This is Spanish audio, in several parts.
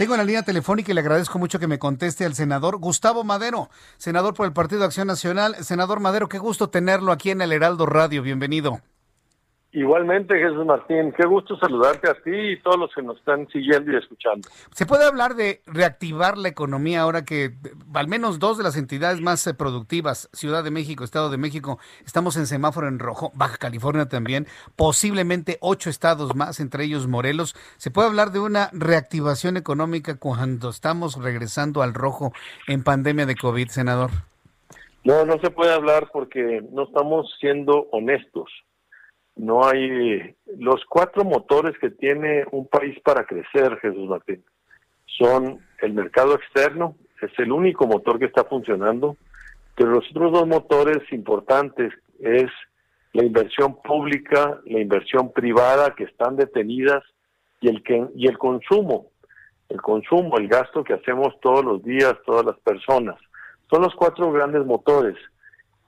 Tengo en la línea telefónica y le agradezco mucho que me conteste al senador Gustavo Madero, senador por el Partido Acción Nacional. Senador Madero, qué gusto tenerlo aquí en el Heraldo Radio. Bienvenido. Igualmente, Jesús Martín, qué gusto saludarte a ti y todos los que nos están siguiendo y escuchando. ¿Se puede hablar de reactivar la economía ahora que al menos dos de las entidades más eh, productivas, Ciudad de México, Estado de México, estamos en semáforo en rojo, Baja California también, posiblemente ocho estados más, entre ellos Morelos? ¿Se puede hablar de una reactivación económica cuando estamos regresando al rojo en pandemia de COVID, senador? No, no se puede hablar porque no estamos siendo honestos no hay los cuatro motores que tiene un país para crecer, Jesús Martín. Son el mercado externo, es el único motor que está funcionando, pero los otros dos motores importantes es la inversión pública, la inversión privada que están detenidas y el que y el consumo, el consumo, el gasto que hacemos todos los días todas las personas. Son los cuatro grandes motores.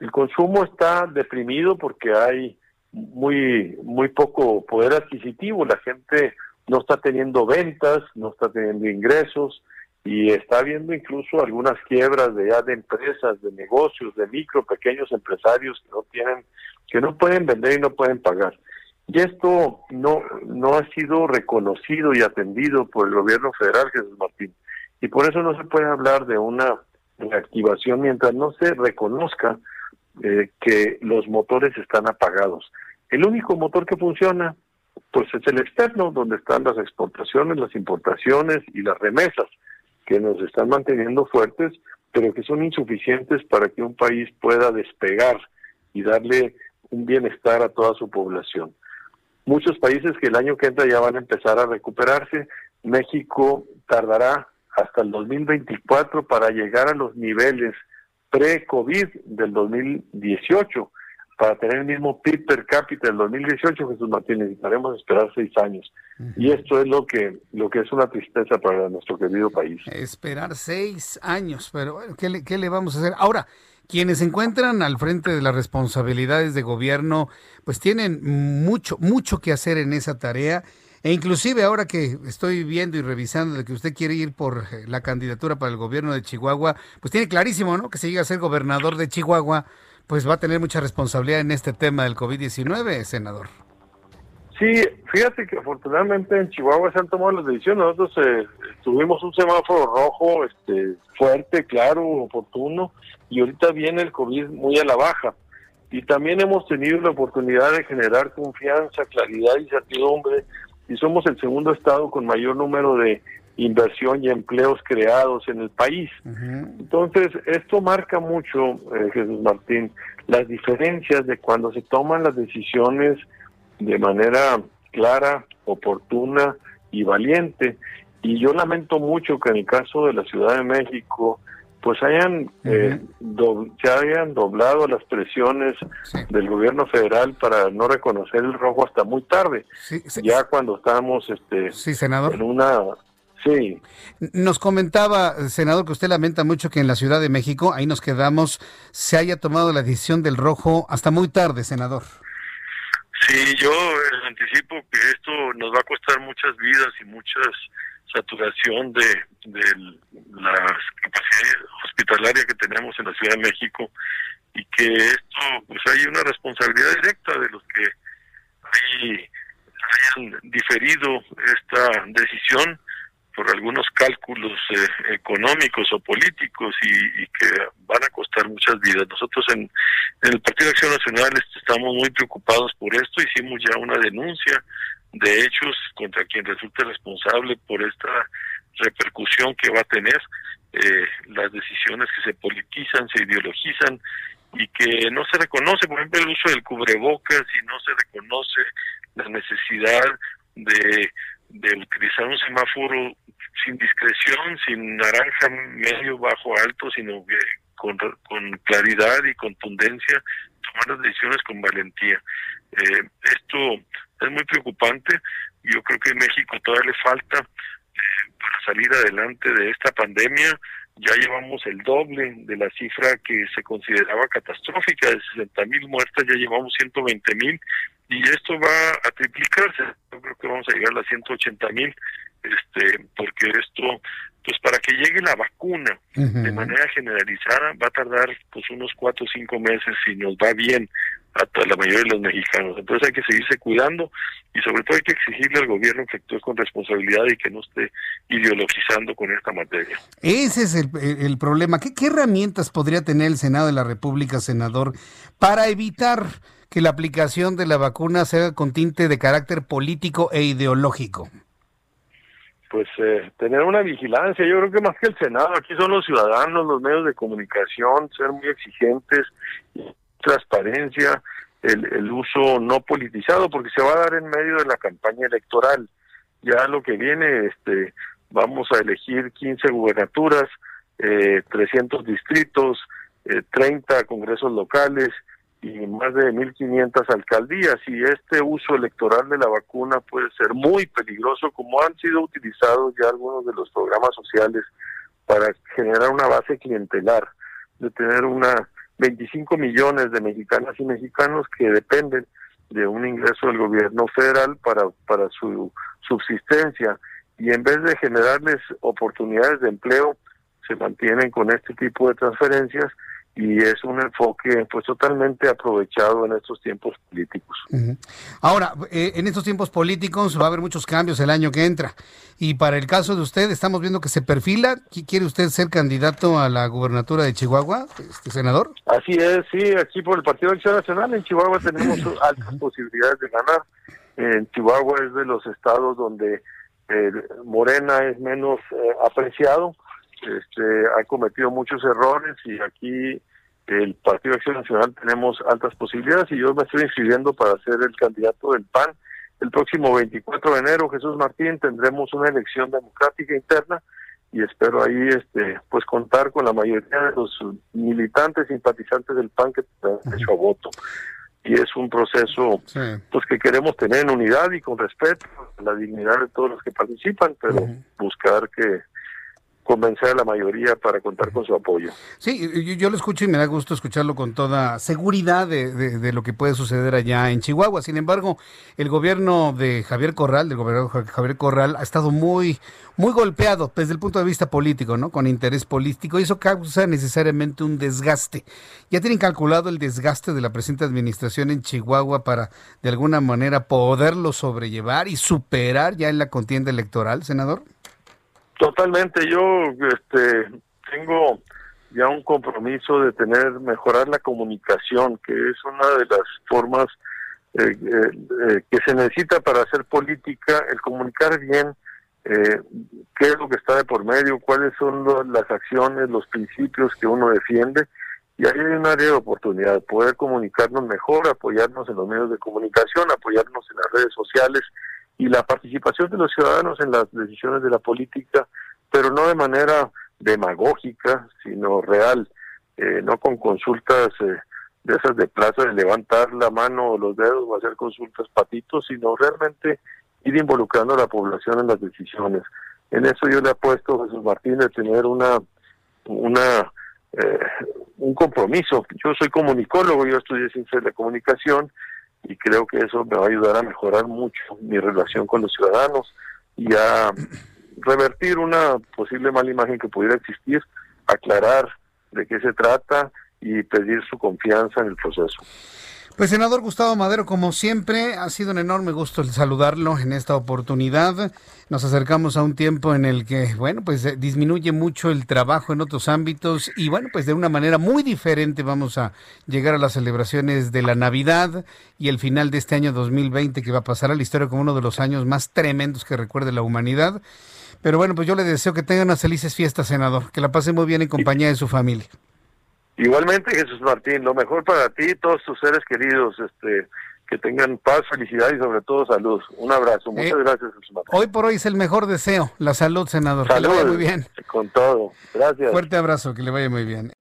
El consumo está deprimido porque hay muy, muy poco poder adquisitivo, la gente no está teniendo ventas, no está teniendo ingresos y está habiendo incluso algunas quiebras de ya de empresas, de negocios, de micro, pequeños empresarios que no tienen, que no pueden vender y no pueden pagar. Y esto no, no ha sido reconocido y atendido por el gobierno federal, Jesús Martín. Y por eso no se puede hablar de una reactivación mientras no se reconozca eh, que los motores están apagados. El único motor que funciona, pues es el externo, donde están las exportaciones, las importaciones y las remesas, que nos están manteniendo fuertes, pero que son insuficientes para que un país pueda despegar y darle un bienestar a toda su población. Muchos países que el año que entra ya van a empezar a recuperarse. México tardará hasta el 2024 para llegar a los niveles pre-COVID del 2018 para tener el mismo PIB per cápita del 2018, Jesús Martín, necesitaremos esperar seis años. Y esto es lo que, lo que es una tristeza para nuestro querido país. Esperar seis años, pero bueno, ¿qué le, ¿qué le vamos a hacer? Ahora, quienes se encuentran al frente de las responsabilidades de gobierno, pues tienen mucho, mucho que hacer en esa tarea. E inclusive ahora que estoy viendo y revisando de que usted quiere ir por eh, la candidatura para el gobierno de Chihuahua, pues tiene clarísimo, ¿no? Que se llega a ser gobernador de Chihuahua, pues va a tener mucha responsabilidad en este tema del COVID-19, senador. Sí, fíjate que afortunadamente en Chihuahua se han tomado las decisiones. Nosotros eh, tuvimos un semáforo rojo este, fuerte, claro, oportuno, y ahorita viene el COVID muy a la baja. Y también hemos tenido la oportunidad de generar confianza, claridad y certidumbre, y somos el segundo estado con mayor número de inversión y empleos creados en el país. Entonces, esto marca mucho, eh, Jesús Martín, las diferencias de cuando se toman las decisiones de manera clara, oportuna y valiente. Y yo lamento mucho que en el caso de la Ciudad de México, pues hayan eh, se hayan doblado las presiones del gobierno federal para no reconocer el rojo hasta muy tarde. Ya cuando estábamos este en una Sí. Nos comentaba, senador, que usted lamenta mucho que en la Ciudad de México, ahí nos quedamos, se haya tomado la decisión del rojo hasta muy tarde, senador. Sí, yo anticipo que esto nos va a costar muchas vidas y mucha saturación de, de la capacidad hospitalaria que tenemos en la Ciudad de México y que esto, pues hay una responsabilidad directa de los que hayan diferido esta decisión por algunos cálculos eh, económicos o políticos y, que van a costar muchas vidas. Nosotros en, el Partido de Acción Nacional estamos muy preocupados por esto, hicimos ya una denuncia de hechos contra quien resulte responsable por esta repercusión que va a tener eh, las decisiones que se politizan, se ideologizan y que no se reconoce, por ejemplo, el uso del cubrebocas y no se reconoce la necesidad de de utilizar un semáforo sin discreción, sin naranja medio, bajo, alto, sino con, con claridad y contundencia tomar las decisiones con valentía. Eh, esto es muy preocupante. Yo creo que en México todavía le falta eh, para salir adelante de esta pandemia. Ya llevamos el doble de la cifra que se consideraba catastrófica de 60 mil muertas, ya llevamos 120 mil y esto va a triplicarse. Yo creo que vamos a llegar a las 180 mil, este, porque esto, pues para que llegue la vacuna de manera generalizada va a tardar pues unos cuatro o cinco meses si nos va bien a la mayoría de los mexicanos. Entonces hay que seguirse cuidando y sobre todo hay que exigirle al gobierno que actúe con responsabilidad y que no esté ideologizando con esta materia. Ese es el, problema. ¿Qué, ¿Qué herramientas podría tener el Senado de la República, senador, para evitar que la aplicación de la vacuna sea con tinte de carácter político e ideológico? Pues eh, tener una vigilancia, yo creo que más que el Senado, aquí son los ciudadanos, los medios de comunicación, ser muy exigentes, transparencia, el, el uso no politizado, porque se va a dar en medio de la campaña electoral. Ya lo que viene, este, vamos a elegir 15 gubernaturas, eh, 300 distritos, eh, 30 congresos locales, y más de 1.500 alcaldías y este uso electoral de la vacuna puede ser muy peligroso como han sido utilizados ya algunos de los programas sociales para generar una base clientelar, de tener una 25 millones de mexicanas y mexicanos que dependen de un ingreso del gobierno federal para, para su subsistencia y en vez de generarles oportunidades de empleo, se mantienen con este tipo de transferencias y es un enfoque pues totalmente aprovechado en estos tiempos políticos. Ahora, eh, en estos tiempos políticos va a haber muchos cambios el año que entra y para el caso de usted estamos viendo que se perfila, ¿quiere usted ser candidato a la gubernatura de Chihuahua, este senador? Así es, sí, aquí por el Partido de Acción Nacional en Chihuahua tenemos altas posibilidades de ganar. En Chihuahua es de los estados donde eh, Morena es menos eh, apreciado este, ha cometido muchos errores y aquí el Partido de Acción Nacional tenemos altas posibilidades y yo me estoy inscribiendo para ser el candidato del PAN. El próximo 24 de enero, Jesús Martín, tendremos una elección democrática interna y espero ahí este pues contar con la mayoría de los militantes simpatizantes del PAN que han hecho a voto. Y es un proceso pues que queremos tener en unidad y con respeto a la dignidad de todos los que participan pero buscar que convencer a la mayoría para contar con su apoyo. Sí, yo, lo escucho y me da gusto escucharlo con toda seguridad de, lo que puede suceder allá en Chihuahua. Sin embargo, el gobierno de Javier Corral, del gobernador Javier Corral, ha estado muy, muy golpeado desde el punto de vista político, ¿no? Con interés político y eso causa necesariamente un desgaste. ¿Ya tienen calculado el desgaste de la presente administración en Chihuahua para de alguna manera poderlo sobrellevar y superar ya en la contienda electoral, senador? Totalmente, yo este tengo ya un compromiso de tener mejorar la comunicación, que es una de las formas eh, eh, eh, que se necesita para hacer política, el comunicar bien qué es lo que está de por medio, cuáles son las acciones, los principios que uno defiende, y ahí hay un área de oportunidad, poder comunicarnos mejor, apoyarnos en los medios de comunicación, apoyarnos en las redes sociales, y la participación de los ciudadanos en las decisiones de la política, pero no de manera demagógica, sino real, eh, no con consultas eh, de esas de plaza de levantar la mano o los dedos o hacer consultas patitos, sino realmente ir involucrando a la población en las decisiones. En eso yo le apuesto a Jesús Martín de tener una, una eh, un compromiso. Yo soy comunicólogo, yo estudié ciencia de la comunicación y creo que eso me va a ayudar a mejorar mucho mi relación con los ciudadanos y a revertir una posible mala imagen que pudiera existir, aclarar de qué se trata y pedir su confianza en el proceso. Pues senador Gustavo Madero, como siempre, ha sido un enorme gusto saludarlo en esta oportunidad. Nos acercamos a un tiempo en el que, bueno, pues eh, disminuye mucho el trabajo en otros ámbitos y, bueno, pues de una manera muy diferente vamos a llegar a las celebraciones de la Navidad y el final de este año 2020 que va a pasar a la historia como uno de los años más tremendos que recuerde la humanidad. Pero bueno, pues yo le deseo que tengan unas felices fiestas, senador, que la pase muy bien en compañía de su familia. Igualmente, Jesús Martín, lo mejor para ti y todos tus seres queridos. Este, que tengan paz, felicidad y sobre todo salud. Un abrazo. Muchas Eh, gracias. Hoy por hoy es el mejor deseo, la salud, senador. Que le Salud. vaya muy bien. Con todo. Gracias. Fuerte abrazo, que le vaya muy bien.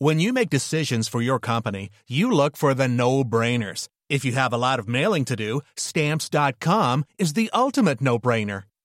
When you make decisions for your company, you look for the no-brainers. If you have a lot of mailing to do, stamps.com is the ultimate no-brainer.